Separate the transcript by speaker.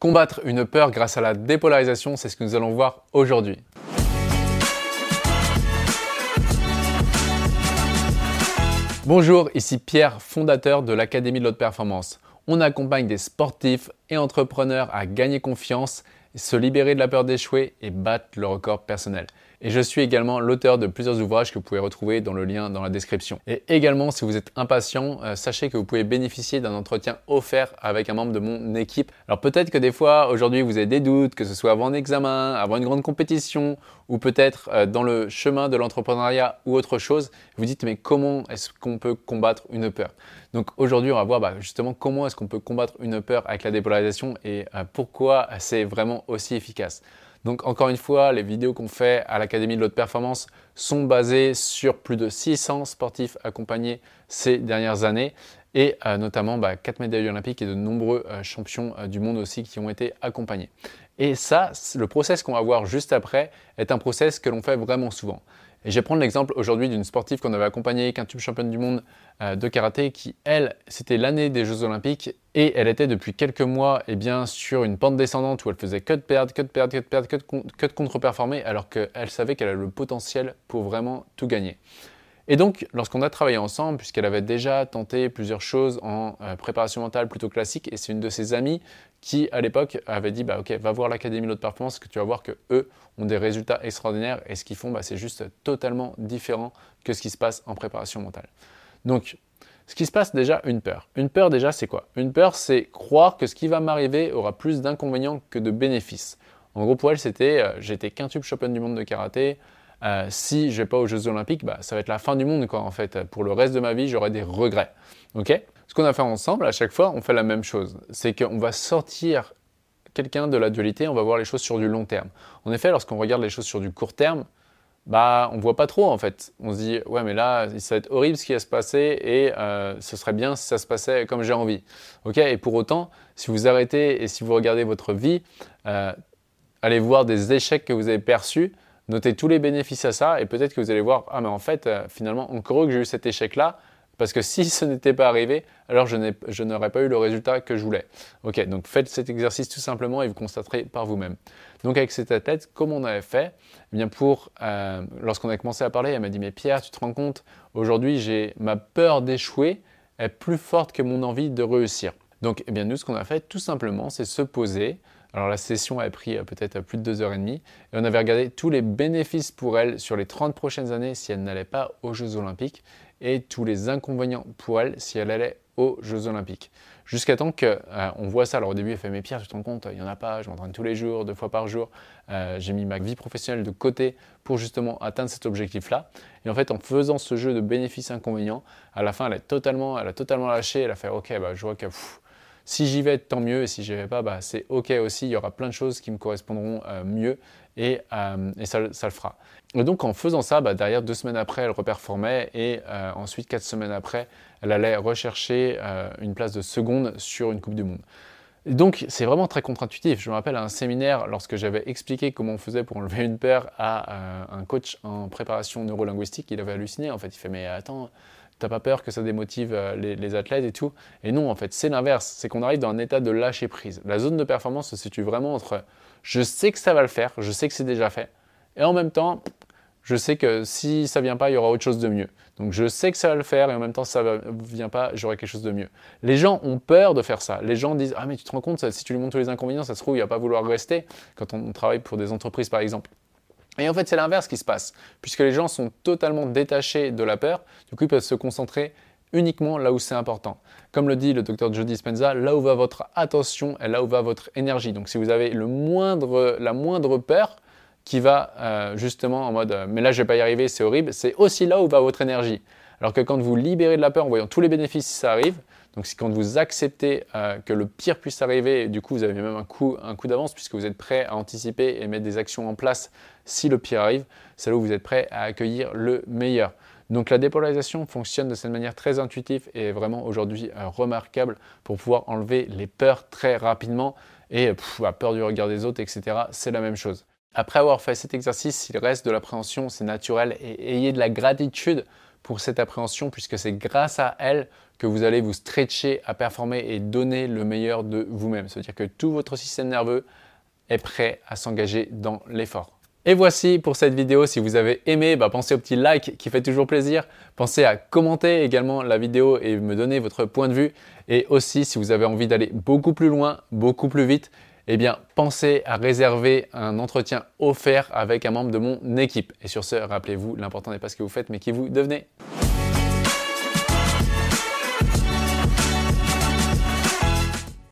Speaker 1: Combattre une peur grâce à la dépolarisation, c'est ce que nous allons voir aujourd'hui. Bonjour, ici Pierre, fondateur de l'Académie de l'Haute Performance. On accompagne des sportifs et entrepreneurs à gagner confiance, se libérer de la peur d'échouer et battre le record personnel. Et je suis également l'auteur de plusieurs ouvrages que vous pouvez retrouver dans le lien dans la description. Et également, si vous êtes impatient, euh, sachez que vous pouvez bénéficier d'un entretien offert avec un membre de mon équipe. Alors peut-être que des fois, aujourd'hui, vous avez des doutes, que ce soit avant un examen, avant une grande compétition, ou peut-être euh, dans le chemin de l'entrepreneuriat ou autre chose. Vous dites, mais comment est-ce qu'on peut combattre une peur? Donc aujourd'hui, on va voir bah, justement comment est-ce qu'on peut combattre une peur avec la dépolarisation et euh, pourquoi c'est vraiment aussi efficace. Donc encore une fois, les vidéos qu'on fait à l'Académie de l'Haute Performance sont basées sur plus de 600 sportifs accompagnés ces dernières années et euh, notamment 4 bah, médailles olympiques et de nombreux euh, champions euh, du monde aussi qui ont été accompagnés. Et ça, le process qu'on va voir juste après est un process que l'on fait vraiment souvent. Et je vais prendre l'exemple aujourd'hui d'une sportive qu'on avait accompagnée, tube championne du monde euh, de karaté, qui, elle, c'était l'année des Jeux Olympiques et elle était depuis quelques mois eh bien, sur une pente descendante où elle faisait que de perdre, que de perdre, que de perdre, que de, contre-performer, alors qu'elle savait qu'elle avait le potentiel pour vraiment tout gagner. Et donc, lorsqu'on a travaillé ensemble, puisqu'elle avait déjà tenté plusieurs choses en euh, préparation mentale plutôt classique, et c'est une de ses amies qui, à l'époque, avait dit bah, Ok, va voir l'Académie de performance, que tu vas voir que eux ont des résultats extraordinaires, et ce qu'ils font, bah, c'est juste totalement différent que ce qui se passe en préparation mentale. Donc, ce qui se passe déjà, une peur. Une peur, déjà, c'est quoi? Une peur, c'est croire que ce qui va m'arriver aura plus d'inconvénients que de bénéfices. En gros, pour elle, c'était euh, j'étais quintuple champion du monde de karaté, euh, si je vais pas aux Jeux Olympiques, bah, ça va être la fin du monde. En fait, pour le reste de ma vie, j'aurai des regrets. Ok? Ce qu'on a fait ensemble, à chaque fois, on fait la même chose. C'est qu'on va sortir quelqu'un de la dualité, on va voir les choses sur du long terme. En effet, lorsqu'on regarde les choses sur du court terme, bah, on voit pas trop en fait. On se dit, ouais, mais là, ça va être horrible ce qui va se passer et euh, ce serait bien si ça se passait comme j'ai envie. Ok? Et pour autant, si vous arrêtez et si vous regardez votre vie, euh, allez voir des échecs que vous avez perçus, Notez tous les bénéfices à ça et peut-être que vous allez voir, ah mais en fait, euh, finalement, encore heureux que j'ai eu cet échec-là, parce que si ce n'était pas arrivé, alors je n'aurais pas eu le résultat que je voulais. Ok, donc faites cet exercice tout simplement et vous constaterez par vous-même. Donc avec cette tête, comme on avait fait, eh bien pour, euh, lorsqu'on a commencé à parler, elle m'a dit, mais Pierre, tu te rends compte, aujourd'hui, j'ai ma peur d'échouer est plus forte que mon envie de réussir. Donc, eh bien, nous, ce qu'on a fait, tout simplement, c'est se poser, alors la session a pris euh, peut-être plus de deux heures et demie et on avait regardé tous les bénéfices pour elle sur les 30 prochaines années si elle n'allait pas aux Jeux Olympiques et tous les inconvénients pour elle si elle allait aux Jeux Olympiques. Jusqu'à temps qu'on euh, voit ça. Alors au début, elle fait mes pierres, tu te rends compte, il n'y en a pas, je m'entraîne tous les jours, deux fois par jour. Euh, j'ai mis ma vie professionnelle de côté pour justement atteindre cet objectif-là. Et en fait, en faisant ce jeu de bénéfices-inconvénients, à la fin, elle, est totalement, elle a totalement lâché. Elle a fait, ok, bah, je vois que si j'y vais, tant mieux. Et si j'y vais pas, bah, c'est OK aussi. Il y aura plein de choses qui me correspondront euh, mieux et, euh, ça, le fera. Et donc, en faisant ça, bah, derrière, deux semaines après, elle reperformait et euh, ensuite, quatre semaines après, elle allait rechercher une place de seconde sur une Coupe du Monde. donc, c'est vraiment très contre-intuitif. Je me rappelle à un séminaire, lorsque j'avais expliqué comment on faisait pour enlever une paire à un coach en préparation neurolinguistique, il avait halluciné. En fait, il fait Mais attends, t'as pas peur que ça démotive euh, les, athlètes et tout. Et non, en fait, c'est l'inverse. C'est qu'on arrive dans un état de lâcher prise. La zone de performance se situe vraiment entre je sais que ça va le faire, je sais que c'est déjà fait, et en même temps, je sais que si ça vient pas, il y aura autre chose de mieux. Donc je sais que ça va le faire et en même temps, si ça ne vient pas, j'aurai quelque chose de mieux. Les gens ont peur de faire ça. Les gens disent Ah, mais tu te rends compte, si tu lui montres tous les inconvénients, ça se trouve, il va pas vouloir rester. Quand on travaille pour des entreprises, par exemple. Et en fait, c'est l'inverse qui se passe, puisque les gens sont totalement détachés de la peur, du coup, ils peuvent se concentrer uniquement là où c'est important. Comme le dit le docteur Jody Spenza, là où va votre attention et là où va votre énergie. Donc si vous avez le moindre, la moindre peur qui va euh, justement en mode mais là je vais pas y arriver, c'est horrible, c'est aussi là où va votre énergie. Alors que quand vous libérez de la peur en voyant tous les bénéfices ça arrive, donc c'est quand vous acceptez euh, que le pire puisse arriver, du coup vous avez même un coup, d'avance puisque vous êtes prêt à anticiper et mettre des actions en place si le pire arrive, c'est là où vous êtes prêt à accueillir le meilleur. Donc la dépolarisation fonctionne de cette manière très intuitive et est vraiment aujourd'hui euh, remarquable pour pouvoir enlever les peurs très rapidement et la peur du regard des autres, etc. C'est la même chose. Après avoir fait cet exercice, s'il reste de l'appréhension, c'est naturel et ayez de la gratitude pour cette appréhension puisque c'est grâce à elle que vous allez vous stretcher à performer et donner le meilleur de vous-même. C'est-à-dire que tout votre système nerveux est prêt à s'engager dans l'effort. Et voici pour cette vidéo. Si vous avez aimé, bah, pensez au petit like qui fait toujours plaisir. Pensez à commenter également la vidéo et me donner votre point de vue. Et aussi, si vous avez envie d'aller beaucoup plus loin, beaucoup plus vite, eh bien, pensez à réserver un entretien offert avec un membre de mon équipe. Et sur ce, rappelez-vous, l'important n'est pas ce que vous faites, mais qui vous devenez.